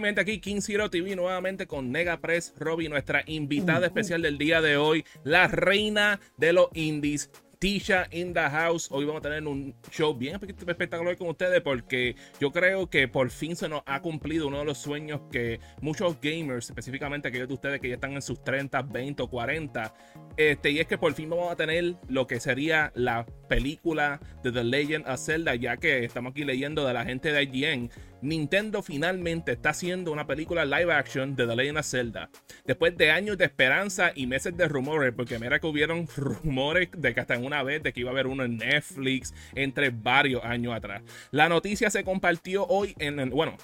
Mente aquí, King Zero TV, nuevamente con Nega Press, Robbie, nuestra invitada especial del día de hoy, la reina de los indies, Tisha in the house. Hoy vamos a tener un show bien espectacular con ustedes porque yo creo que por fin se nos ha cumplido uno de los sueños que muchos gamers, específicamente aquellos de ustedes que ya están en sus 30, 20 o 40, este, y es que por fin vamos a tener lo que sería la película de The Legend of Zelda, ya que estamos aquí leyendo de la gente de IGN Nintendo finalmente está haciendo una película live action de The Legend of Zelda. Después de años de esperanza y meses de rumores, porque mira que hubieron rumores de que hasta en una vez de que iba a haber uno en Netflix entre varios años atrás. La noticia se compartió hoy en, bueno,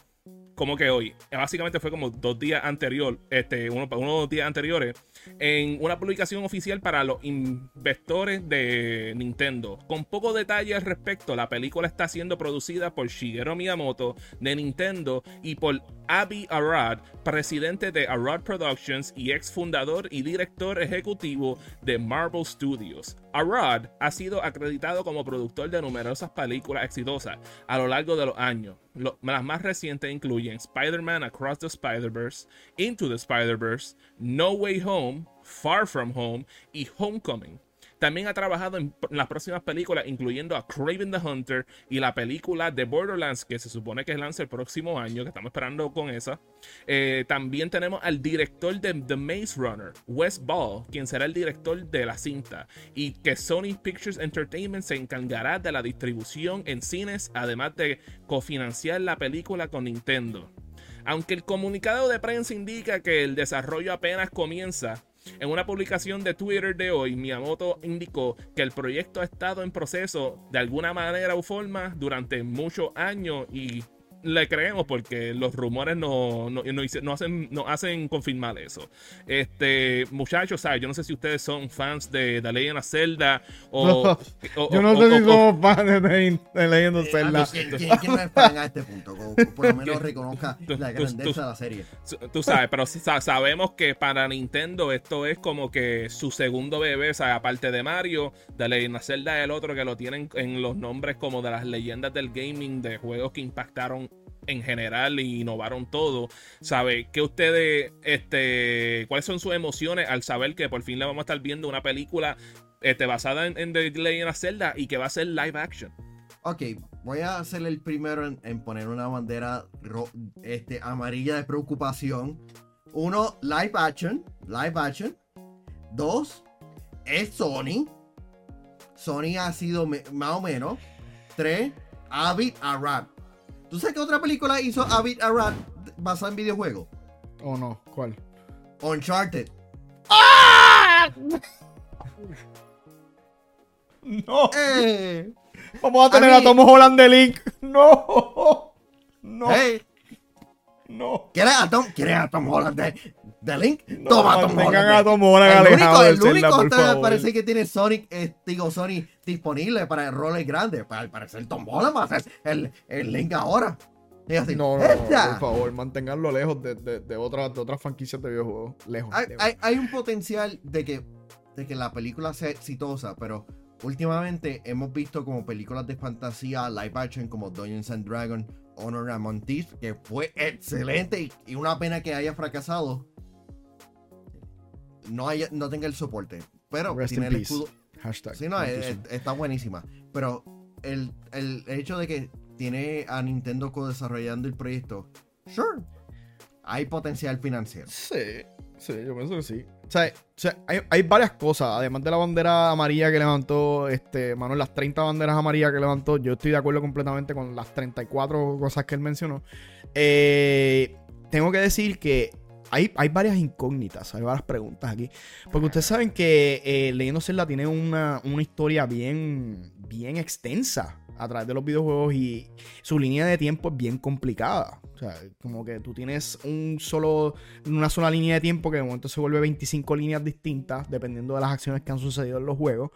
como que hoy, básicamente fue como dos días anterior, este, uno, unos días anteriores, en una publicación oficial para los inversores de Nintendo. Con poco detalle al respecto, la película está siendo producida por Shigeru Miyamoto de Nintendo y por Avi Arad, presidente de Arad Productions y ex fundador y director ejecutivo de Marvel Studios. Arad ha sido acreditado como productor de numerosas películas exitosas a lo largo de los años. Las más recientes incluyen Spider-Man Across the Spider-Verse, Into the Spider-Verse, No Way Home, Far From Home y Homecoming. También ha trabajado en las próximas películas, incluyendo a Craven the Hunter y la película de Borderlands, que se supone que lanza el próximo año, que estamos esperando con esa. Eh, también tenemos al director de The Maze Runner, Wes Ball, quien será el director de la cinta, y que Sony Pictures Entertainment se encargará de la distribución en cines, además de cofinanciar la película con Nintendo. Aunque el comunicado de prensa indica que el desarrollo apenas comienza, en una publicación de Twitter de hoy, Miyamoto indicó que el proyecto ha estado en proceso de alguna manera o forma durante muchos años y le creemos porque los rumores no, no, no, hacen, no hacen confirmar eso. Este, muchachos, ¿sabes? Yo no sé si ustedes son fans de The Legend of Zelda o. yo no sé si somos fans de, The Legend of eh, Zelda. ¿Quién, no es fan a este punto? por lo menos reconozca la grandeza de la serie. Tú sabes, pero sabemos que para Nintendo esto es como que su segundo bebé, o sea, aparte de Mario, The Legend of Zelda es el otro que lo tienen en los nombres como de las leyendas del gaming, de juegos que impactaron en general y innovaron todo. ¿Sabe? ¿Qué ustedes, este, cuáles son sus emociones al saber que por fin le vamos a estar viendo una película este, basada en, The Legend of Zelda y que va a ser live action? Ok, voy a ser el primero en, poner una bandera este, amarilla de preocupación. Uno, live action. Live action. Dos, es Sony. Sony ha sido más o menos. Tres, Avid Arad. ¿Tú sabes qué otra película hizo Avid Arad basada en videojuegos? ¿O no? ¿Cuál? Uncharted. ¡Ah! No. Eh. Vamos a tener a, Tom Holland de Link. No. No. No. ¿Quieres a Tom, ¿quieres a Tom Holland de, de Link? Toma Tom Holland. A Tom Holland el único, el único Zelda, parece que tiene Sonic, eh, digo, Sony disponible para roles grandes. Para, para ser Tom Holland va a ser el, el Link ahora. Así, no, no, por favor, manténganlo lejos de, de, de, otras, de otras franquicias de videojuegos. Lejos. Hay, hay, hay, un potencial de que, de que la película sea exitosa, pero últimamente hemos visto como películas de fantasía live action como Dungeons and Dragons Honor Among Thieves, que fue excelente y, una pena que haya fracasado. No, haya, no tenga el soporte. Pero tiene el escudo. Hashtag. Sí, no, está buenísima. Pero el, el, hecho de que tiene a Nintendo co-desarrollando el proyecto, sure. Hay potencial financiero. Sí, sí, yo pienso que sí. O sea, hay, varias cosas, además de la bandera amarilla que levantó este Manuel, las 30 banderas amarillas que levantó, yo estoy de acuerdo completamente con las 34 cosas que él mencionó. Eh, tengo que decir que hay, varias incógnitas, hay varias preguntas aquí. Porque ustedes saben que eh, Leyendo Zelda tiene una, una historia bien, bien extensa a través de los videojuegos y su línea de tiempo es bien complicada. O sea, como que tú tienes un solo, una sola línea de tiempo que de momento se vuelve 25 líneas distintas dependiendo de las acciones que han sucedido en los juegos.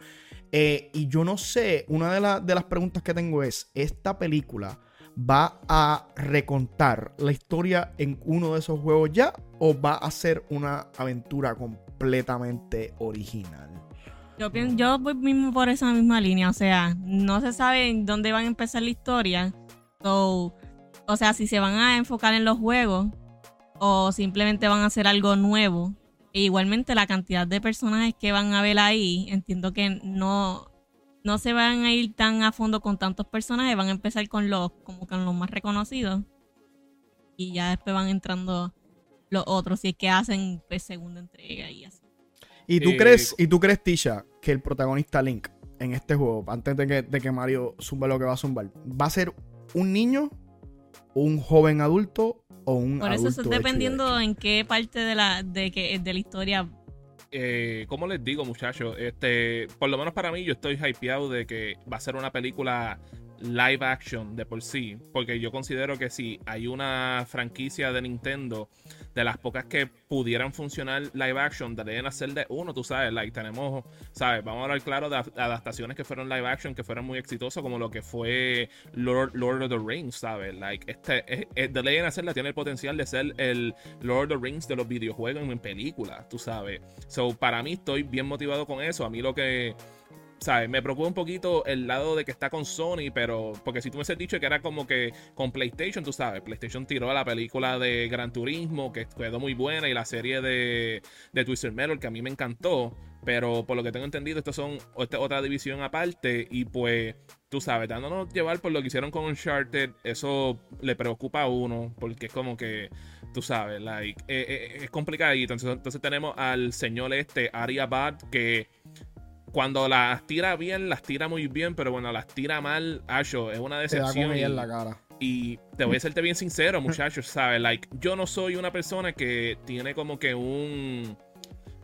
Eh, y yo no sé, una de, de las preguntas que tengo es, ¿esta película va a recontar la historia en uno de esos juegos ya o va a ser una aventura completamente original? Yo, yo voy mismo por esa misma línea, o sea, no se sabe dónde van a empezar la historia. O sea, si se van a enfocar en los juegos o simplemente van a hacer algo nuevo. E igualmente la cantidad de personajes que van a ver ahí, entiendo que no, no se van a ir tan a fondo con tantos personajes, van a empezar con los, como con los más reconocidos. Y ya después van entrando los otros, si es que hacen pues, segunda entrega y así. ¿Y tú Eh, crees, y tú crees, Tisha, que el protagonista Link en este juego, antes de que, de que Mario zumbe lo que va a zumbar, va a ser un niño, un joven adulto o un Por eso adulto eso dependiendo en qué parte de la, de que, de la historia eh, ¿cómo les digo, muchachos? Este, por lo menos para mí, yo estoy hypeado de que va a ser una película live action de por sí. Porque yo considero que si hay una franquicia de Nintendo, de las pocas que pudieran funcionar live action, deberían hacer de uno, tú sabes, like, tenemos, ¿sabes? Vamos a hablar claro de ad- adaptaciones que fueron live action, que fueron muy exitosas, como lo que fue Lord, Lord of the Rings, ¿sabes? Like, este, The Legend of Zelda tiene el potencial de ser el Lord of the Rings de los videojuegos en películas, tú sabes. So, para mí estoy bien motivado con eso. A mí lo que, ¿sabes? Me preocupa un poquito el lado de que está con Sony, pero porque si tú me hubieses dicho que era como que con PlayStation, tú sabes, PlayStation tiró a la película de Gran Turismo, que quedó muy buena, y la serie de, de Twisted Metal, que a mí me encantó, pero por lo que tengo entendido, estos son esta otra división aparte, y pues, tú sabes, dándonos llevar por lo que hicieron con Uncharted, eso le preocupa a uno, porque es como que, tú sabes, like, eh, eh, es complicadito. Entonces, entonces tenemos al señor este, Ari Abad, que cuando las tira bien, las tira muy bien, pero bueno, las tira mal, Asho, es una Te da decepción. ella y- en la cara. y te voy a serte bien sincero, muchachos, ¿sabes? Like, yo no soy una persona que tiene como que un.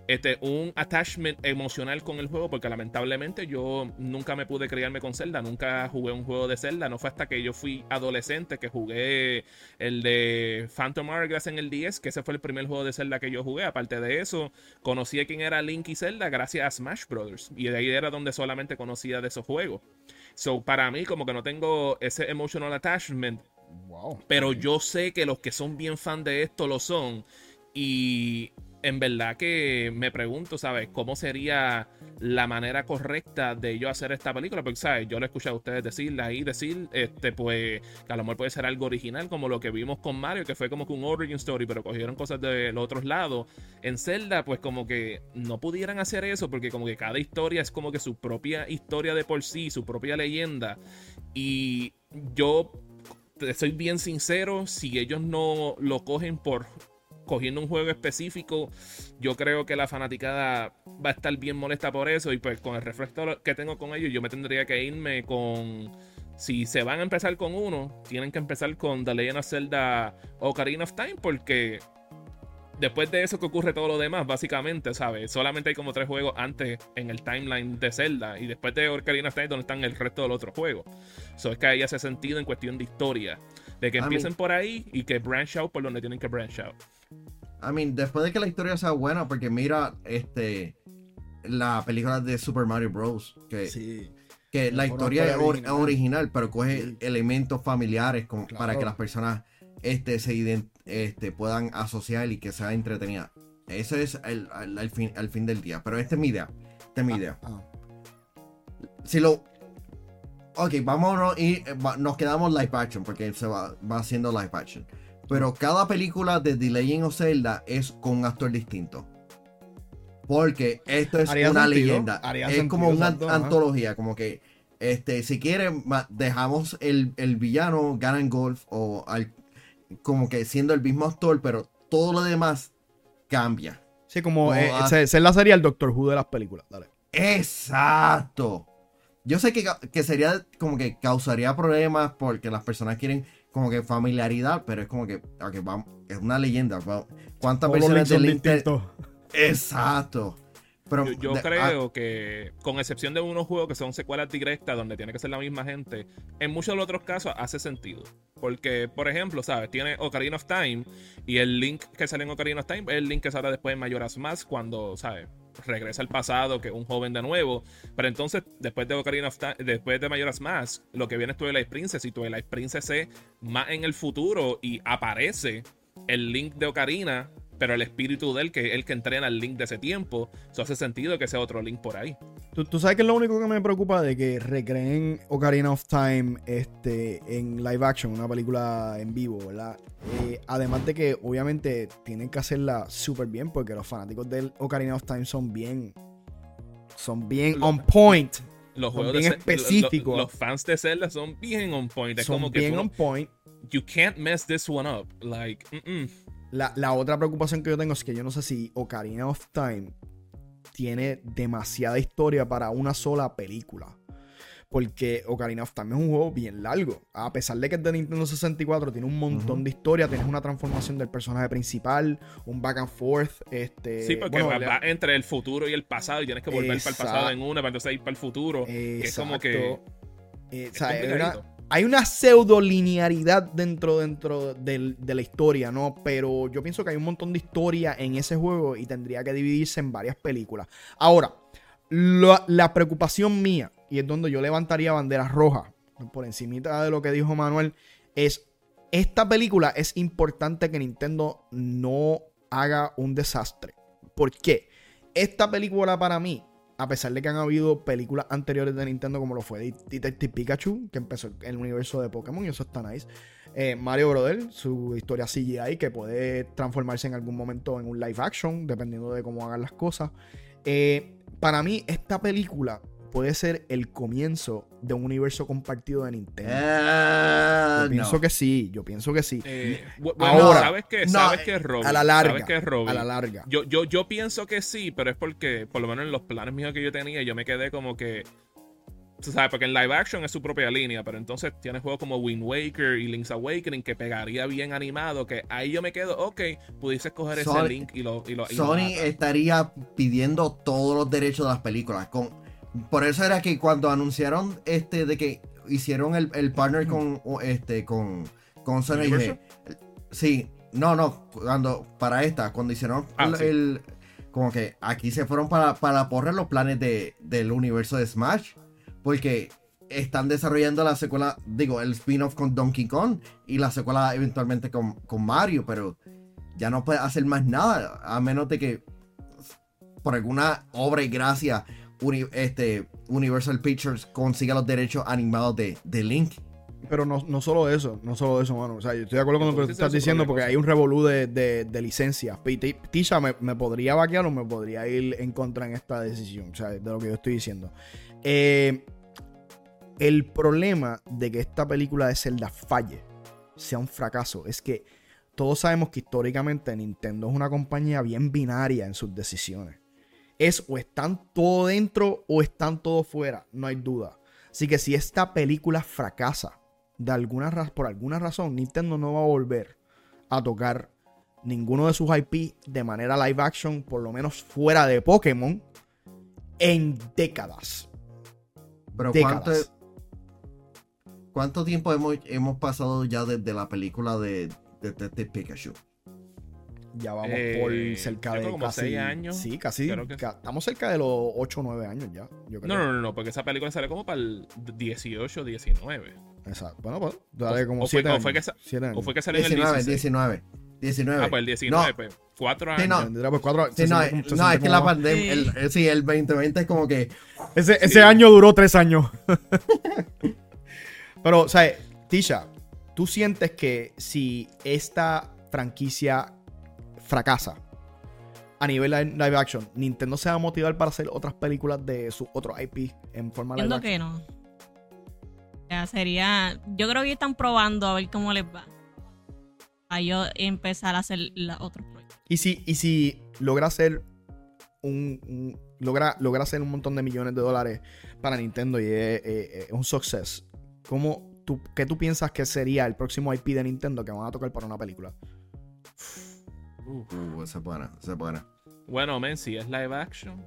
Este, un attachment emocional con el juego, porque lamentablemente yo nunca me pude criarme con Zelda, nunca jugué un juego de Zelda, no fue hasta que yo fui adolescente que jugué el de Phantom Hourglass en el 10, que ese fue el primer juego de Zelda que yo jugué. Aparte de eso, conocí a quién era Link y Zelda gracias a Smash Brothers, y de ahí era donde solamente conocía de esos juegos. So, para mí, como que no tengo ese emotional attachment, Wow. pero yo sé que los que son bien fan de esto lo son. Y en verdad que me pregunto, ¿sabes? ¿Cómo sería la manera correcta de yo hacer esta película? Porque, ¿sabes? Yo lo he escuchado a ustedes decirla ahí, decir, este, pues, que a lo mejor puede ser algo original, como lo que vimos con Mario, que fue como que un origin story, pero cogieron cosas de los otros lados. En Zelda, pues, como que no pudieran hacer eso, porque como que cada historia es como que su propia historia de por sí, su propia leyenda. Y yo soy bien sincero, si ellos no lo cogen por cogiendo un juego específico, yo creo que la fanaticada va a estar bien molesta por eso y pues con el refresco que tengo con ellos, yo me tendría que irme con... Si se van a empezar con uno, tienen que empezar con The Legend of Zelda Ocarina of Time porque después de eso que ocurre todo lo demás, básicamente, ¿sabes? Solamente hay como tres juegos antes en el timeline de Zelda y después de Ocarina of Time donde están el resto de los otros juegos. Eso es que ahí hace sentido en cuestión de historia. De que empiecen por ahí y que branch out por donde tienen que branch out. I mean, después de que la historia sea buena, porque mira, este, la película de Super Mario Bros. Que, Sí. que la historia es original. original, pero coge Sí. elementos familiares como Claro. para que las personas este, se este, puedan asociar y que sea entretenida. Eso es el, el- el fin, fin del día. Pero esta es mi idea. Esta es mi idea. Ah, Si lo. Ok, vamos y eh, va- nos quedamos live action porque se va, va haciendo live action. Pero cada película de The Legend of Zelda es con un actor distinto. Porque esto es una sentido, leyenda. Es sentido, como una ajá. antología. Como que, este, si quieren, dejamos el, el villano Ganondorf o al, como que siendo el mismo actor, pero todo lo demás cambia. Sí, como No, eh, se- ser la serie el Doctor Who de las películas. Dale. Exacto. Yo sé que, que sería como que causaría problemas porque las personas quieren como que familiaridad, pero es como que, ok, vamos, es una leyenda. ¿Cuántas Todos los versiones links de son Link te- distintos. Exacto. Pero Yo, yo de- ah, creo que, con excepción de unos juegos que son secuelas directas donde tiene que ser la misma gente, en muchos de los otros casos hace sentido. Porque, por ejemplo, ¿sabes? Tiene Ocarina of Time y el link que sale en Ocarina of Time es el link que sale después en Majora's Mask cuando, ¿sabes? Regresa al pasado, que es un joven de nuevo. Pero entonces, después de Ocarina of Time, después de Majora's Mask, lo que viene es Twilight Princess y Twilight Princess es más en el futuro y aparece el link de Ocarina pero el espíritu de él, que es el que entrena al Link de ese tiempo, eso hace sentido que sea otro Link por ahí. ¿Tú, tú sabes que es lo único que me preocupa de que recreen Ocarina of Time este, en live action, una película en vivo, ¿verdad? Eh, además de que obviamente tienen que hacerla súper bien porque los fanáticos del Ocarina of Time son bien, son bien on point. Los juegos bien de específicos. Los, fans de Zelda son bien on point. Es Son como que bien tú on point. you can't mess this one up. Like, mm-mm. La, la otra preocupación que yo tengo es que yo no sé si Ocarina of Time tiene demasiada historia para una sola película. Porque Ocarina of Time es un juego bien largo. A pesar de que es de Nintendo 64, tiene un montón de historia. Tienes una transformación del personaje principal, un back and forth. Este, sí, porque bueno, va, le- va entre el futuro y el pasado y tienes que volver para el pasado en una para entonces ir para el futuro. que es como que. Eh, o es sea, hay una- pseudo linearidad dentro, dentro de la historia, ¿no? Pero yo pienso que hay un montón de historia en ese juego y tendría que dividirse en varias películas. Ahora, la preocupación mía, y es donde yo levantaría banderas rojas, por encimita de lo que dijo Manuel, es, esta película es importante que Nintendo no haga un desastre. ¿Por qué? Esta película para mí, a pesar de que han habido películas anteriores de Nintendo como lo fue De- Detective Pikachu, que empezó el universo de Pokémon y eso está nice. Eh, Mario Brother, su historia CGI que puede transformarse en algún momento en un live action, dependiendo de cómo hagan las cosas. Eh, para mí, esta película puede ser el comienzo de un universo compartido de Nintendo. Eh, yo pienso no. que sí, yo pienso que sí. Eh, bu- bueno, Ahora, sabes que no, sabes que es Robin. a la larga, Sabes que es Robin. a la larga. Yo, yo, yo pienso que sí, pero es porque, por lo menos en los planes míos que yo tenía, yo me quedé como que. Tú sabes, porque en live action es su propia línea, pero entonces tienes juegos como Wind Waker y Link's Awakening que pegaría bien animado. Que ahí yo me quedo, ok, pudiste escoger ese Sony- Link y lo. Y lo y lo Sony estaría pidiendo todos los derechos de las películas. Con, por eso era que cuando anunciaron este de que hicieron el, el partner con este con, con Sony sí, no, no, cuando para esta, cuando hicieron Ah, el, sí. el- como que aquí se fueron para, para porrer los planes de, del universo de Smash. Porque están desarrollando la secuela, digo, el spin-off con Donkey Kong y la secuela eventualmente con, con Mario, pero ya no puede hacer más nada, a menos de que por alguna obra y gracia uni- este, Universal Pictures consiga los derechos animados de, de Link. Pero no, no solo eso, no solo eso, mano. O sea, yo estoy de acuerdo con lo que Entonces, estás diciendo porque cosa. hay un revolú de, de, de licencias. Tisha me, me podría vaquear o me podría ir en contra en esta decisión, o sea, de lo que yo estoy diciendo. Eh, el problema de que esta película de Zelda falle, sea un fracaso, es que todos sabemos que históricamente Nintendo es una compañía bien binaria en sus decisiones. Es o están todo dentro o están todo fuera, no hay duda. Así que si esta película fracasa, de alguna por alguna razón, Nintendo no va a volver a tocar ninguno de sus IP de manera live action, por lo menos fuera de Pokémon, en décadas. Pero ¿cuánto, Décadas. ¿cuánto tiempo hemos, hemos pasado ya desde la película de de Detective Pikachu? Ya vamos Eh, por cerca de como casi seis años. Sí, casi. Que- ca- estamos cerca de los 8 o 9 años ya. Yo creo. No, no, no, no, porque esa película sale como para el 18, 19. Exacto. Bueno, pues dale como o fue- 7 o años. fue que. ¿O fue que salió en el 19, 16? 19. 19. Ah, pues el 19, No. pues 4 Sí, años. no. Tendrá, pues, cuatro- Sí, no, se eh, siente no, es que la pandemia, el, el- sí, el 2020 es como que Ese, Sí. ese año duró 3 años. Pero, o sea, Tisha, ¿tú sientes que si esta franquicia fracasa a nivel li- live action, Nintendo se va a motivar para hacer otras películas de sus otros IP en forma live Entiendo action? que no. Ya sería. Yo creo que están probando a ver cómo les va. Para yo empezar a hacer la otros proyectos. Y si, y si logra hacer un, un- logra, logra hacer un montón de millones de dólares para Nintendo y es, es- es un success, ¿cómo tú, ¿qué tú piensas que sería el próximo IP de Nintendo que van a tocar para una película? Uf. Uh, esa es buena, esa es buena. Bueno, men, si es live action,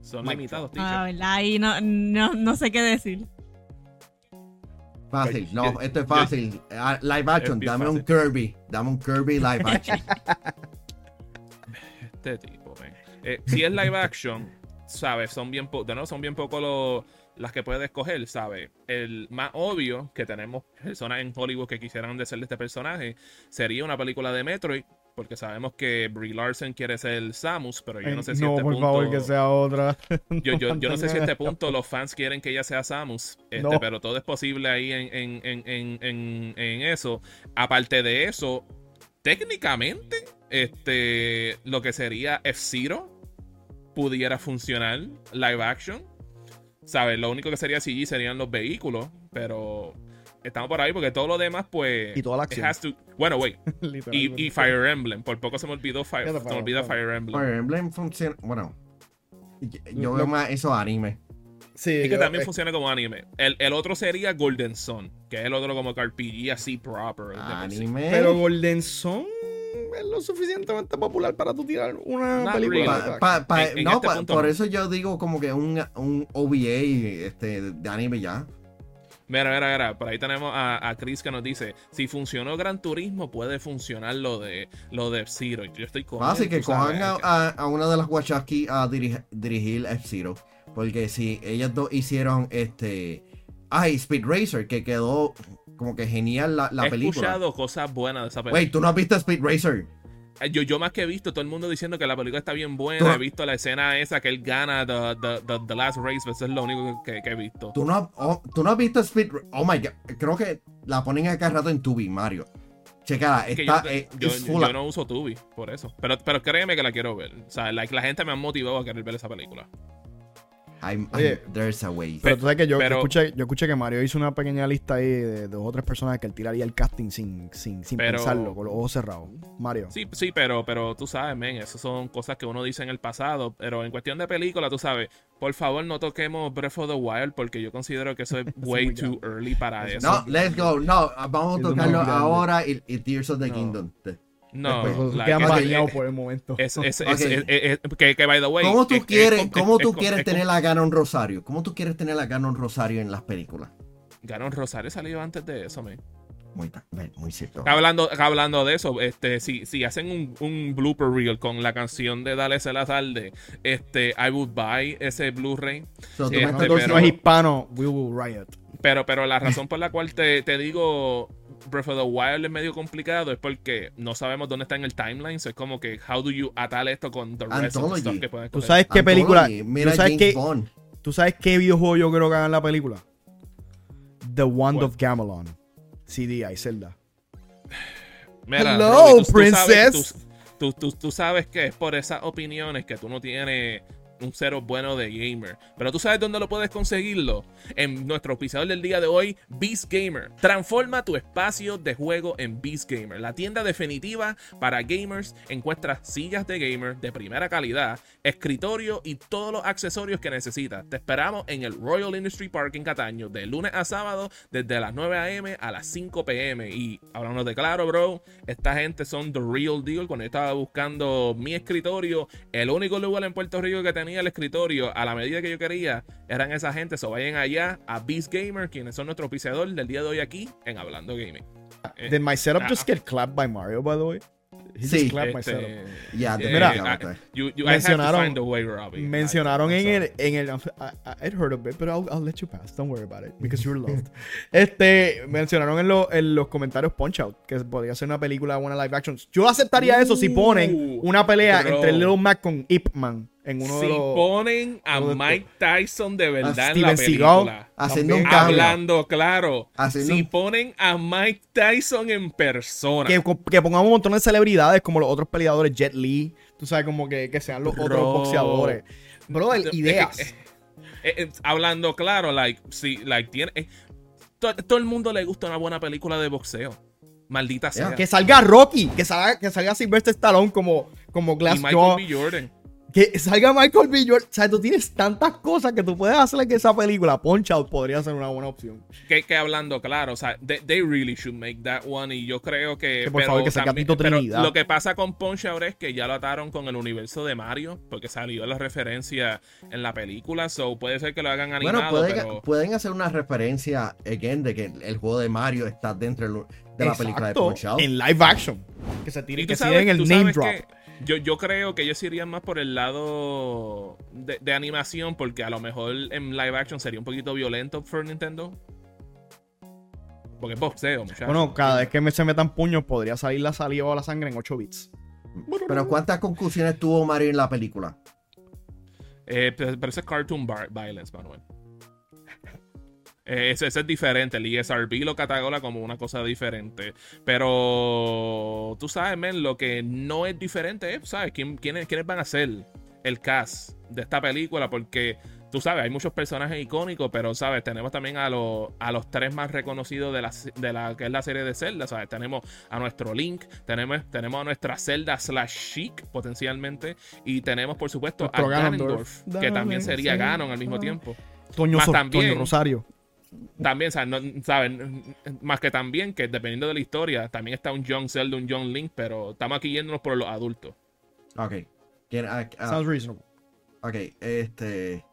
son Mike. limitados, Ah, teacher. verdad, ahí no, no, no sé qué decir. Fácil, no, yo- esto es fácil. Ah, live action, dame un. Kirby, dame un Kirby live action. Este tipo, men. Eh, si es live action, ¿sabes? Son bien, po- de nuevo, son bien poco lo- las que puedes escoger, ¿sabes? El más obvio que tenemos personas en Hollywood que quisieran de ser de este personaje sería una película de Metroid porque sabemos que Brie Larson quiere ser Samus, pero yo no sé si no, este por punto... favor, que sea otra. Yo, yo, yo no sé si a este punto los fans quieren que ella sea Samus, este, No. pero todo es posible ahí en, en, en, en, en, en eso. Aparte de eso, técnicamente, este, lo que sería F-Zero pudiera funcionar live action. ¿Sabes? Lo único que sería CG serían los vehículos, pero estamos por ahí porque todo lo demás, pues. Y toda la acción. has to- Bueno, wait. Y, y Fire Emblem. Por poco se me olvidó Fire, se me olvida Fire Emblem. Fire Emblem funciona. Bueno. Yo, veo más esos anime. Sí, Y que yo- también eh, funciona como anime. El, el otro sería Golden Sun, que es el otro como que RPG así proper. Anime. Pero Golden Sun es lo suficientemente popular para tú tirar una Not película. really. Pa- pa- pa- En- en no, este punto por no. eso yo digo como que un, un OVA este, de anime ya. Mira, mira, mira. Por ahí tenemos a, a Chris que nos dice: si funcionó Gran Turismo, puede funcionar lo de lo de F-Zero. Y Yo estoy con. Así que cojan a- a una de las Wachowski a dirige- dirigir F-Zero. Porque si ellas dos hicieron este. Ay, Speed Racer, que quedó como que genial la, la He película. escuchado cosas buenas de esa película. Wait, ¿tú no has visto Speed Racer? Yo, yo más que he visto todo el mundo diciendo que la película está bien buena. Tú- He visto la escena esa que él gana the, the, the, the Last Race. Eso es lo único que, que he visto. ¿Tú no, has- oh, ¿Tú no has visto Speed Oh my god, creo que la ponen a cada rato en Tubi, Mario. Checala, Es está. yo, eh, yo- no uso Tubi, por eso. Pero, pero créeme que la quiero ver. O sea, like, la gente me ha motivado a querer ver esa película. I'm- I'm- Oye, there's a way. Pero tú sabes que yo, Pero- yo escuché, yo escuché que Mario hizo una pequeña lista ahí de dos o tres personas que él tiraría el casting sin, sin, sin Pero- pensarlo, con los ojos cerrados. Mario. Sí, sí, pero, pero tú sabes, men, esas son cosas que uno dice en el pasado. Pero en cuestión de película, tú sabes, por favor no toquemos Breath of the Wild porque yo considero que eso es way too early para Eso. No, let's go. No, vamos a tocarlo ahora y, y Tears of the No. Kingdom. No, Pues, Después, like, quedan es- baneados es- por el momento. es- es- que, que, by the way. ¿Cómo tú es- es quieres, cómo es- tú es- quieres es- tener a Ganon Rosario? ¿Cómo tú quieres tener a Ganon Rosario en las películas? Ganon Rosario salió antes de eso, men. Muy, cierto. Hablando, hablando de eso, este, si, si hacen un, un blooper reel con la canción de Dale la tarde, este, I would buy ese Blu-ray. So, este, pero- no es hispano, we will riot. Pero, pero la razón por la cual te, te digo Breath of the Wild es medio complicado es porque no sabemos dónde está en el timeline. So es como que, how do you atar esto con the rest of the Anthology. stuff que pueden ¿Tú sabes qué película? Mira ¿Tú sabes qué. ¿Tú sabes qué videojuego yo creo que hagan la película? The Wand ¿Cuál? of Gamelon. CD, y Zelda. Mira, Hello, tú- tú princess. sabes- Tú, tú- tú sabes que es por esas opiniones que tú no tienes un cero bueno de gamer. Pero tú sabes dónde lo puedes conseguirlo. En nuestro auspiciador del día de hoy, Beast Gamer. Transforma tu espacio de juego en Beast Gamer. La tienda definitiva para gamers. Encuentras sillas de gamer de primera calidad, escritorio y todos los accesorios que necesitas. Te esperamos en el Royal Industry Park en Cataño de lunes a sábado desde las 9 a.m. a las 5 p.m. Y hablando de claro, bro, esta gente son the real deal. Cuando estaba buscando mi escritorio, el único lugar en Puerto Rico que tenía el escritorio a la medida que yo quería eran esa gente. So vayan allá a Beast Gamer, quienes son nuestro auspiciador del día de hoy aquí en Hablando Gaming. Eh, Did my setup ah, just get clapped by Mario, by the way? He Sí. just clapped my este, setup. Ya, eh, Mira, I- ok. you- you- I mencionaron- a way. Mencionaron I- en el, en el, I, I'd heard of it, but I'll, I'll let you pass. Don't worry about it, because you're loved. este, mencionaron en, lo- en los comentarios Punch Out, que podría ser una película buena live action. Yo aceptaría eso si ponen una pelea bro. entre Little Mac con Ip Man en uno si de los... ponen a de Mike Tyson de verdad en la película. Haciendo un. Hablando claro. Haciendo si un- ponen a Mike Tyson en persona. Que, que pongamos un montón de celebridades como los otros peleadores, Jet Li, tú sabes, como que, que sean los Bro. otros boxeadores. Bro, Eh, ideas. eh, eh, eh, hablando claro, like, si, like, tiene. eh, to- todo el mundo le gusta una buena película de boxeo. Maldita sea. Que salga Rocky, que salga, que salga Sylvester Stallone como, como y Glass Michael Jaw. B. Jordan. Que salga Michael B. Jordan. O sea, tú tienes tantas cosas que tú puedes hacer que esa película, Punch Out, podría ser una buena opción. Que, que hablando claro, o sea, they, they really should make that one. Y yo creo que. Que por pero favor, que también- Tito pero Trinidad. Lo que pasa con Punch Out es que ya lo ataron con el universo de Mario, porque salió la referencia en la película. So puede ser que lo hagan animado, Bueno, pueden, pero. pueden hacer una referencia, again, de que el juego de Mario está dentro de la película de Exacto, Punch Out. En live action. Que se tú que se sabes, den el name drop. que yo, yo creo que ellos irían más por el lado de, de animación, porque a lo mejor en live action sería un poquito violento for Nintendo. Porque es boxeo, muchachos. Bueno, cada vez que me, se metan puños, podría salir la saliva o la sangre en 8 bits. Pero ¿cuántas conclusiones tuvo Mario en la película? Eh, pero, eso es cartoon violence, Manuel. Eh, ese, ese es diferente. El ESRB lo cataloga como una cosa diferente. Pero tú sabes, men, lo que no es diferente es, ¿sabes? ¿Quién, quiénes, quiénes van a ser el cast de esta película? Porque tú sabes, hay muchos personajes icónicos, pero sabes, tenemos también a, los a los tres más reconocidos de la, de la que es la serie de Zelda, ¿sabes? Tenemos a nuestro Link, tenemos, tenemos a nuestra Zelda slash Chic potencialmente, y tenemos por supuesto Nuestro a Ganondorf. Ganondorf, que también sería sí. Ganon al mismo tiempo. Toño, también- Toño Rosario. También, ¿sabes? No- ¿saben? Más que también, que dependiendo de la historia, también está un Young Zelda, un Young Link, pero estamos aquí yéndonos por los adultos. Ok. ¿Quién- ah, ah, Sounds reasonable. ok, este.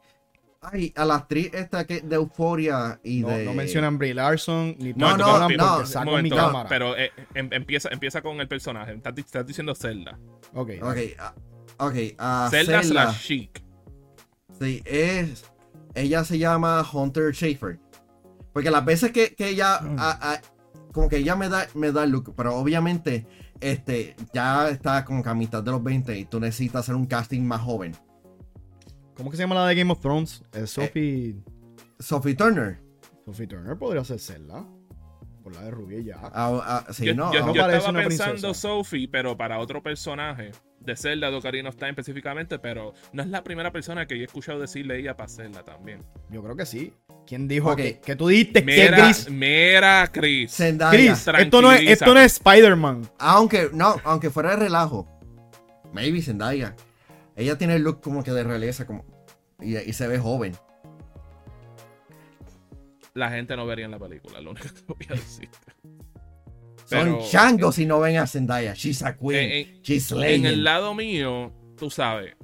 Ay, a la actriz esta que de Euforia y No, de. no mencionan Brie Larson ni No, no, no, porque un saco momento, mi cámara. Pero eh, em- empieza, empieza con el personaje. Estás, estás diciendo Zelda. Ok. Ok, ah, ok. a Zelda, Zelda, slash Chic. sí, es. Ella se llama Hunter Schafer. Porque las veces que, que ella. Mm. como que ella me da, me da el look. Pero obviamente. Este. Ya está como que a mitad de los 20 y tú necesitas hacer un casting más joven. ¿Cómo que se llama la de Game of Thrones? Es Sophie. Sophie Turner. Sophie Turner podría ser Zelda. Por la de Rubia ya. Ah, ah, sí, yo no. yo- no yo estaba una pensando princesa. Sophie, pero para otro personaje de Zelda de Ocarina of Time específicamente, pero no es la primera persona que yo he escuchado decirle ella para Zelda también. Yo creo que sí. ¿Quién dijo que, que tú dijiste que Mira, Chris? mira, Chris. Zendaya. Chris, esto no es, esto no es Spider-Man. Aunque, no, aunque fuera de relajo. Maybe Zendaya. Ella tiene el look como que de realeza como, y, y se ve joven. La gente no vería en la película, lo único que voy a decir. Son changos si no ven a Zendaya. She's a queen. Eh, She's En el lado mío, tú sabes,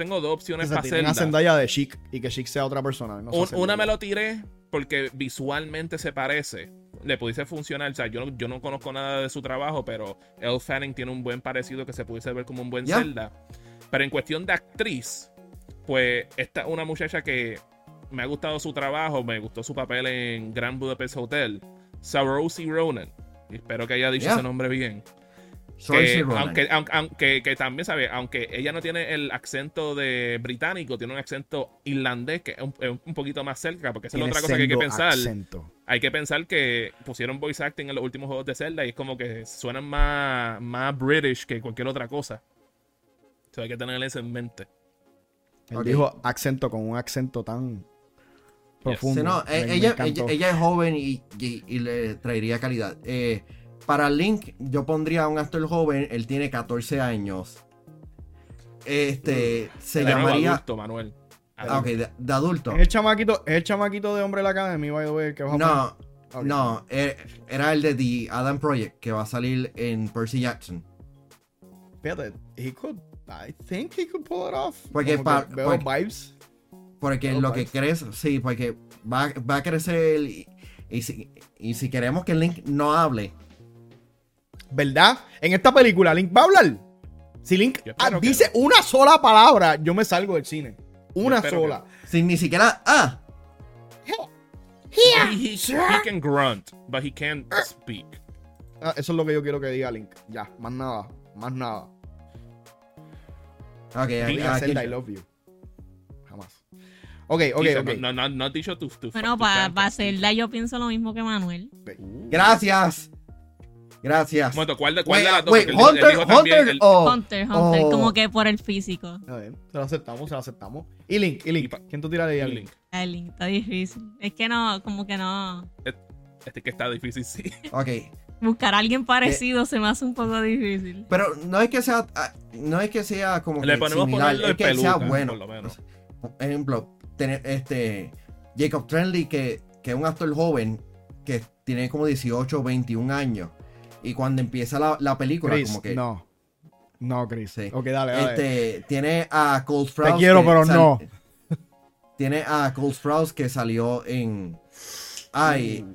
tengo dos opciones para tienen a Zelda. Zendaya de Chic y que Chic sea otra persona. no Un- una me lo tiré porque visualmente se parece. Le pudiese funcionar. O sea, yo no, yo no conozco nada de su trabajo, pero Elle Fanning tiene un buen parecido que se pudiese ver como un buen Ya. Zelda. Pero en cuestión de actriz, pues esta es una muchacha que me ha gustado su trabajo, me gustó su papel en Grand Budapest Hotel. Saoirse Ronan. Espero que haya dicho ese nombre bien. Saoirse Que, Ronan. aunque, aunque, aunque- que también, ¿sabe? Aunque ella no tiene el acento de británico, tiene un acento irlandés que es un, es un poquito más cerca, porque esa es otra cosa que hay que pensar. acento. Hay que pensar que pusieron voice acting en los últimos juegos de Zelda y es como que suenan más, más British que cualquier otra cosa. So, hay que tener eso en mente. Él dijo acento con un acento tan profundo. Sí, no, Me- eh, me ella, encantó. ella, ella es joven y, y- y le traería calidad. Eh, para Link, yo pondría a un actor joven. Él tiene 14 años. Este, se De llamaría. adulto, Manuel. Ah, ok, de, de adulto. Es el chamaquito, es el chamaquito de Hombre de la Academy, by the way, que vas a No, poner. Ok. no, eh, era el de The Adam Project que va a salir en Percy Jackson. Fíjate, he could, I think he could pull it off. Porque Como pa- que veo porque- vibes. Porque lo que crece, sí, porque va, va a crecer y, y si, y si queremos que Link no hable, ¿Verdad? En esta película, Link va a hablar. Si Link ah, dice una sola palabra, yo me salgo del cine. Una que sola. sin ni siquiera, ah, He, he- he can grunt, but he can't speak. Ah, eso es lo que yo quiero que diga Link. Ya, más nada. Más nada. ok, Zelda, I love you. Jamás. Ok, ok, Dice, ok. No, no, no has dicho tu, tu Bueno, para fan- Zelda yo pienso lo mismo que Manuel. gracias, gracias. ¿cuál de, cuál Wait, de las dos? wait, Porque él dijo- él Hunter, también Hunter el- o Hunter, Hunter, oh. como que por el físico. A ver, se lo aceptamos, se lo aceptamos. Y Link, y Link. ¿Quién tú tirarías, el Link? link. Ay, Link, está difícil. Es que no, como que no. Este que está difícil, sí. Ok, Buscar a alguien parecido se me hace un poco difícil. pero no es que sea, ah, no es que sea como Le que podemos similar, es que peluca, sea bueno. por lo menos. Por ejemplo, tener este Jacob Trenley que, que es un actor joven que tiene como 18 o 21 años y cuando empieza la, la película Chris, como que no. No, Chris. Sí. Ok, dale, dale. este tiene a Cole Sprouse quiero, que pero sal- no. Tiene a Cole Sprouse que salió en ay,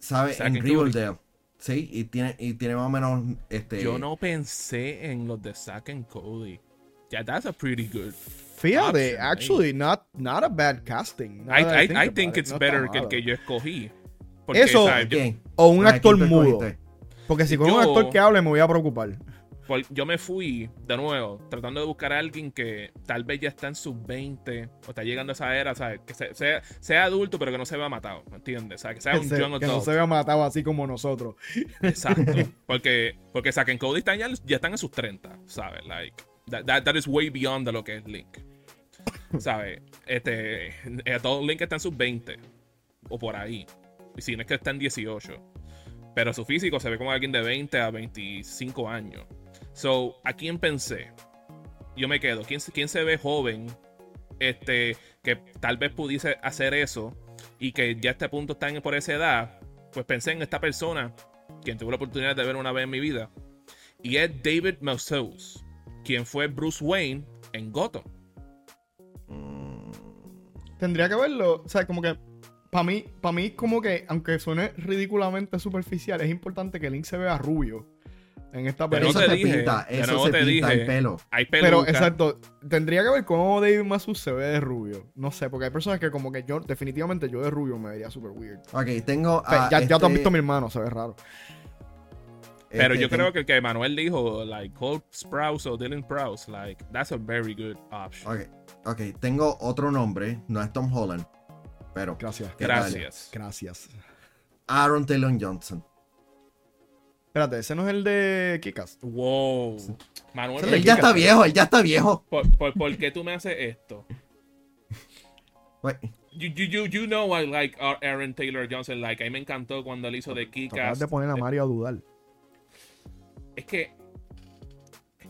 sabe, Zack en. Riverdale. Sí, y tiene y tiene más o menos este Yo no pensé en los de Zack and Cody. Yeah, that's a pretty good. Fíjate, option, actually, not, not a bad casting. I, I, think I think it, it's no better que el que yo escogí. Porque, Eso- ¿sabes? O un ¿A quién actor mudo. escogiste? Porque si con un actor que hable me voy a preocupar. por- yo me fui de nuevo tratando de buscar a alguien que tal vez ya está en sus 20 o está llegando a esa era, ¿sabes? Que se- sea, sea adulto, pero que no se vea matado, ¿me entiendes? O sea, que sea un se- young que no se vea matado así como nosotros. Exacto. Porque, porque Zack Cody están ya, ya están en sus 30, ¿sabes? Like, that, that, that is way beyond de lo que es Link. ¿Sabes? Este, eh, todo Link está en sus 20 o por ahí. Y si no es que está en 18. Pero su físico se ve como alguien de 20 a 25 años. So, ¿a quién pensé? Yo me quedo. ¿Quién, quién se ve joven? Este, que tal vez pudiese hacer eso y que ya a este punto están por esa edad. Pues pensé en esta persona, quien tuve la oportunidad de ver una vez en mi vida. Y es David Mousseus, quien fue Bruce Wayne en Gotham. Tendría que verlo. O sea, como que. Para mí, para mí, como que, aunque suene ridículamente superficial, es importante que Link se vea rubio en esta Pero eso no película. te se dije, pinta, eso se te pinta dije. el pelo. Hay Pero, exacto, tendría que ver cómo David Masus se ve de rubio. No sé, porque hay personas que como que yo, definitivamente yo de rubio me vería súper weird. Ok, tengo. Pe- a ya, ya tú has este- visto a mi hermano, se ve raro. Pero este, yo creo que el que Manuel dijo, like Cole Sprouse o Dylan Sprouse, like, that's a very good option. Ok, ok, tengo otro nombre, no es Tom Holland, pero Gracias. Gracias. Gracias. Aaron Taylor Johnson. Espérate, ese no es el de Kikas. Wow. Manuel, Él Él ya está viejo, él ya está viejo. ¿por, por, por qué tú me haces esto? Güey, You, you, you, you know I like Aaron Taylor Johnson. Like, a mí me encantó cuando él hizo de Acabas Kikas. de poner a Mario a dudar. Es que.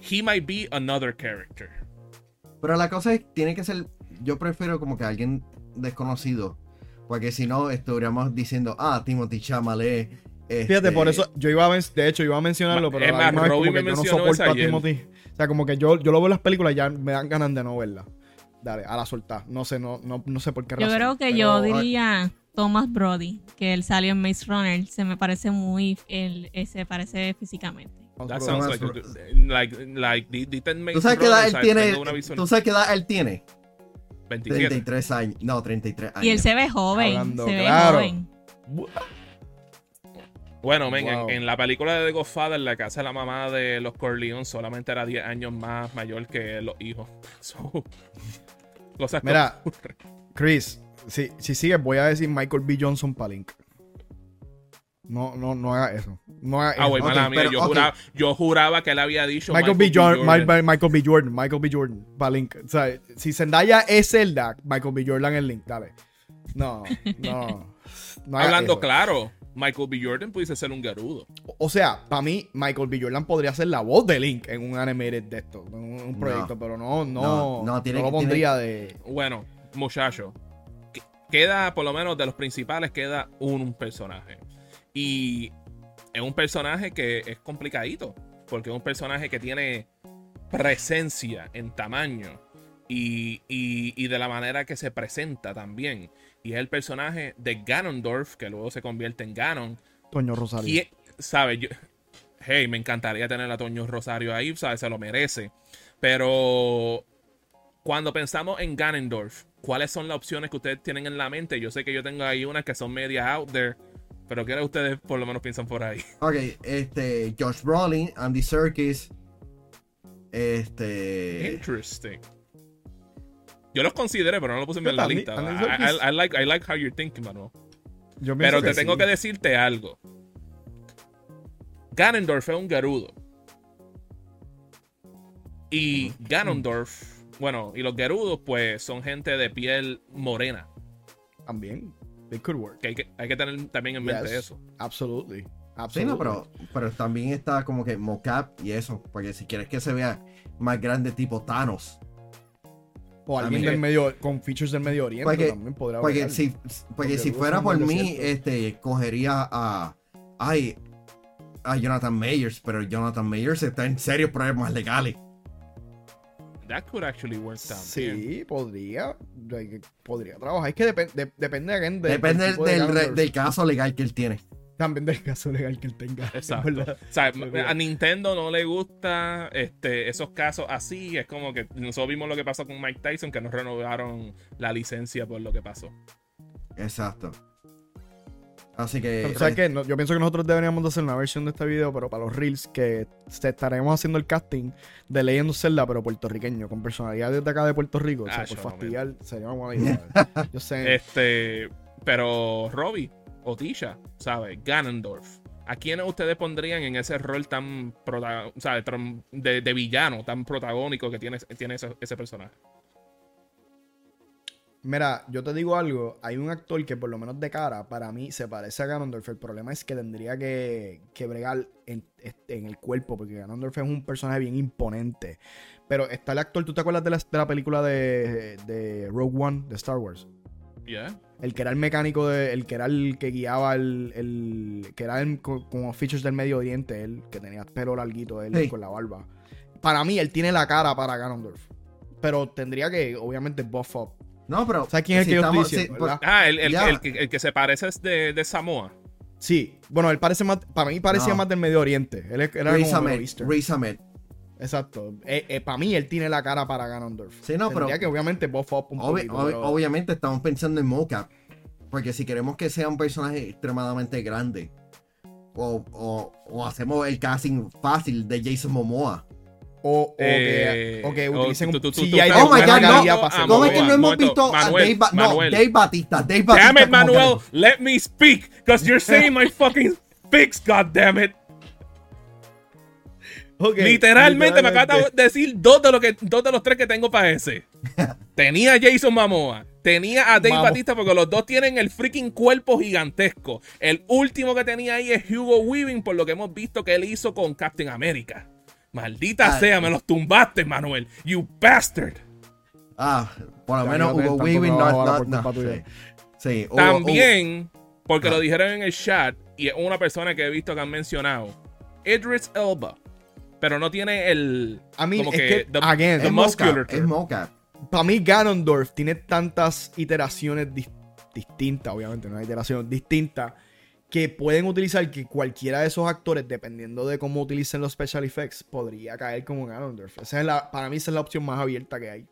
He might be another character. Pero la cosa es, tiene que ser, yo prefiero como que alguien desconocido, porque si no estuviéramos diciendo, ah, Timothy Chalamet. este, Fíjate, por eso yo iba a de hecho, yo iba a mencionarlo, pero es más, me que yo no soporto a. Timothy. O sea, como que yo, yo lo veo en las películas y ya me dan ganas de no verla. Dale, a la soltar. No sé, no, no, no sé por qué Yo razón. creo que pero- yo diría Thomas Brody, que él salió en Maze Runner. Se me parece muy. Él, eh, se parece físicamente. That sounds like, like, like, ¿Tú sabes qué edad él tiene? ¿Tú sabes qué edad él tiene? 27. 33 años. No, 33 años. Y él se ve joven. Hablando se ve claro. joven. Bueno, men, en- Wow. en, la película de The Godfather, la casa de la mamá de los Corleone solamente era 10 años más mayor que los hijos. So, cosas que Mira. Chris, si, si sigues, voy a decir Michael B. Johnson para Link. No, no, no haga eso. No haga Ah, güey, eso. Ok, mala mía. pero, Yo, juraba, yo juraba que él había dicho Michael, B. Jordan, Jordan. Michael B. Jordan, Michael B. Jordan, para Link. O sea, si Zendaya es Zelda, Michael B. Jordan es Link, dale. No, no. Hablando eso. claro, Michael B. Jordan pudiese ser un garudo. O sea, para mí, Michael B. Jordan podría ser la voz de Link en un animated de esto, en un, un proyecto, pero no, no, No, no, tiene no lo pondría de. Bueno, muchacho, que- queda, por lo menos de los principales, queda un personaje. Y es un personaje que es complicadito, porque es un personaje que tiene presencia en tamaño y, y- y de la manera que se presenta también. Y es el personaje de Ganondorf, que luego se convierte en Ganon. Toño Rosario. ¿Quién- sabe? Yo, hey, me encantaría tener a Toño Rosario ahí, ¿sabes? Se lo merece. Pero cuando pensamos en Ganondorf, ¿cuáles son las opciones que ustedes tienen en la mente? Yo sé que yo tengo ahí unas que son medias out there, pero ¿qué ustedes por lo menos piensan por ahí? Ok, este, Josh Brolin, Andy Serkis, este, Interesting. Yo los consideré, pero no lo puse en la lista. I, Serkis. I- I like, I like how you're thinking, Manuel. Yo Pero te tengo sí. que decirte algo. Ganondorf es un garudo. Y Ganondorf, bueno, y los garudos, pues son gente de piel morena. También. It could work. Que hay que, hay que tener también en mente Yes. eso. Absolutely. Sí, no, pero, pero también está como que mocap y eso. Porque si quieres que se vea más grande tipo Thanos. O alguien También. del medio, con features del Medio Oriente Porque- también podría Porque si, porque Porque si fuera por mí, este, cogería a. Ay. A Jonathan Mayers, pero Jonathan Mayers está en serios problemas legales. That could actually work también. Sí, podría. like, Podría trabajar. Es que depen- de- depende again, de- Depende del de caso legal que él tiene. También del caso legal que él tenga. Exacto. O sea, a Nintendo no le gusta este, esos casos así. Es como que nosotros vimos lo que pasó con Mike Tyson, que no renovaron la licencia por lo que pasó. Exacto. Así que. Pero, ¿sabes qué? No, yo pienso que nosotros deberíamos de hacer una versión de este video, pero para los reels, que estaremos haciendo el casting de Leyendo Zelda, pero puertorriqueño, con personalidades de acá de Puerto Rico. O sea, Ah, por fastidiar, sería una buena idea. Yo sé. Este, pero Robbie o Tisha, ¿sabes? Ganondorf. ¿A quiénes ustedes pondrían en ese rol tan prota- o sea, de, de villano, tan protagónico que tiene, tiene ese, ese personaje? Mira, yo te digo algo. Hay un actor que, por lo menos de cara, para mí se parece a Ganondorf. El problema es que tendría que, que bregar en, en el cuerpo, porque Ganondorf es un personaje bien imponente. Pero está el actor, ¿tú te acuerdas de la, de la película de, de Rogue One de Star Wars? ¿Ya? El que era el mecánico, de, el que era el que guiaba el. el que era el, co- como features del Medio Oriente, él, que tenía pelo larguito, él Sí. con la barba. Para mí, él tiene la cara para Ganondorf. Pero tendría que, obviamente, buff up. No, pero. ¿Sabes quién es el que yo estoy diciendo? Ah, el, el- el que, el que se parece es de, de Samoa. Sí, bueno, él parece más, para mí parecía No. más del Medio Oriente. Él es- era Riz como Ahmed, Middle Eastern. Riz Ahmed. Exacto. para mí él tiene la cara para Ganondorf. Sí, no, Tendría pero- que obviamente buff up un Obvi- poquito. pero- Obviamente estamos pensando en mocap. Porque si queremos que sea un personaje extremadamente grande. O, o- o hacemos el casting fácil de Jason Momoa. O, o Eh, que, o que utilicen tú- un tú- Oh my buena God, no. calidad para hacerlo. ¿Cómo es que no hemos visto a Dave, Ba- no, Manuel. Dave Batista? Dave Batista. Damn it, Manuel, que- let me speak, because you're saying my fucking fix, god damn it. Ok, Literalmente me acabas de decir dos de, los que, dos de los tres que tengo para ese. Tenía a Jason Momoa. Tenía a Dave Vamos. Batista porque los dos tienen el freaking cuerpo gigantesco. El último que tenía ahí es Hugo Weaving por lo que hemos visto que él hizo con Captain America. Maldita Ah, sea, me los tumbaste, Manuel. You bastard. Ah, por lo Ya, menos Hugo Weaving no no, sí. Sí, Hugo- También, porque Ah. lo dijeron en el chat, y es una persona que he visto que han mencionado, Idris Elba. Pero no tiene el. I mean, como es que, the- again, the es muscular mocap, es curve. mocap. para mí Ganondorf tiene tantas iteraciones dis- distintas, obviamente, no iteraciones distintas, que pueden utilizar que cualquiera de esos actores, dependiendo de cómo utilicen los special effects, podría caer como Ganondorf. Esa es la, para mí esa es la opción más abierta que hay.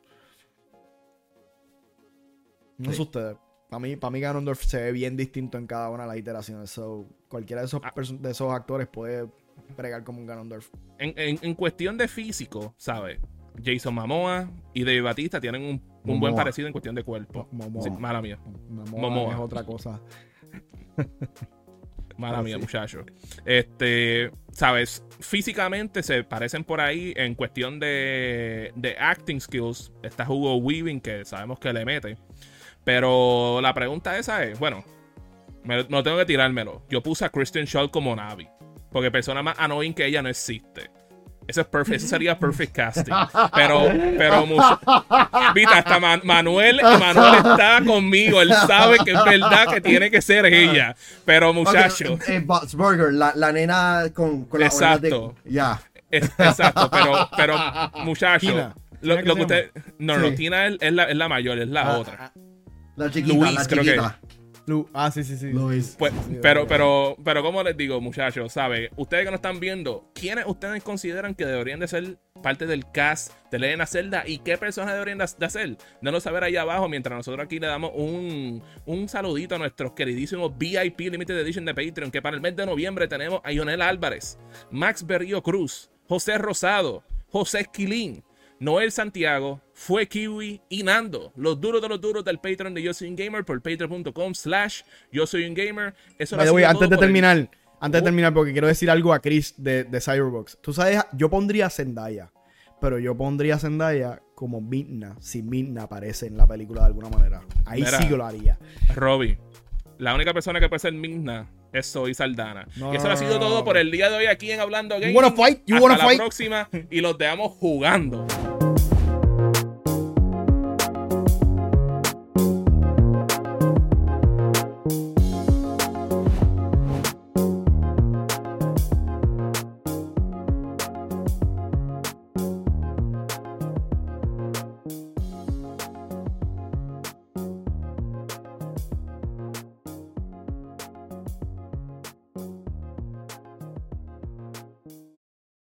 No Sí. sé ustedes. Para mí, para mí Ganondorf se ve bien distinto en cada una de las iteraciones. So, cualquiera de esos, Ah. de esos actores puede bregar como un Ganondorf. En, en- en cuestión de físico, ¿sabes? Jason Momoa y Dave Batista tienen un, un buen parecido en cuestión de cuerpo. Momoa. Sí, mala mía. Momoa Momoa. es otra cosa. Mala Ah, mía, sí. muchacho. Este, ¿sabes? Físicamente se parecen por ahí en cuestión de, de acting skills. Está Hugo Weaving, que sabemos que le mete. Pero la pregunta esa es, bueno, me, no tengo que tirármelo. Yo puse a Christian Shaw como Navi. Porque persona más annoying que ella no existe. Eso, es perfect, eso sería perfect casting. Pero, pero mucho. Viste, hasta Man- Manuel, Manuel está conmigo. Él sabe que es verdad que tiene que ser ella. Pero muchacho. Ok, eh, Burger, la, la nena con, con la Exacto. Ya. Exacto, pero, pero muchacho. Tina. Lo, ¿Tina que lo se que usted. No, no. Tina es, es la, es la mayor, es la Ah, otra. La chiquita, Luis, la creo que- chiquita. Lu- ah, sí, sí, sí. Luis. Pues, pero, pero, pero, como les digo, muchachos, ¿sabe? Ustedes que nos están viendo, ¿quiénes ustedes consideran que deberían de ser parte del cast de Legend of Zelda y qué personas deberían de de hacer? Déjanos saber ahí abajo mientras nosotros aquí le damos un, un saludito a nuestros queridísimos VIP Limited Edition de Patreon, que para el mes de noviembre tenemos a Ionel Álvarez, Max Berrío Cruz, José Rosado, José Esquilín, Noel Santiago, Fue Kiwi y Nando, los duros de los duros del Patreon de Yo Soy un Gamer por patreon.com slash Yo Soy un Gamer. Eso way, sido antes de el- terminar, antes de Oh. terminar, porque quiero decir algo a Chris de, de Cyberbox. Tú sabes, yo pondría Zendaya, pero yo pondría Zendaya como Midna, si Midna aparece en la película de alguna manera. Ahí Mira. sí que lo haría. Robbie, la única persona que puede ser Migna es Soy Saldana. No, y eso ha sido no, todo por el día de hoy aquí en Hablando Gaming. wanna fight? You Hasta wanna la fight? próxima y los dejamos jugando.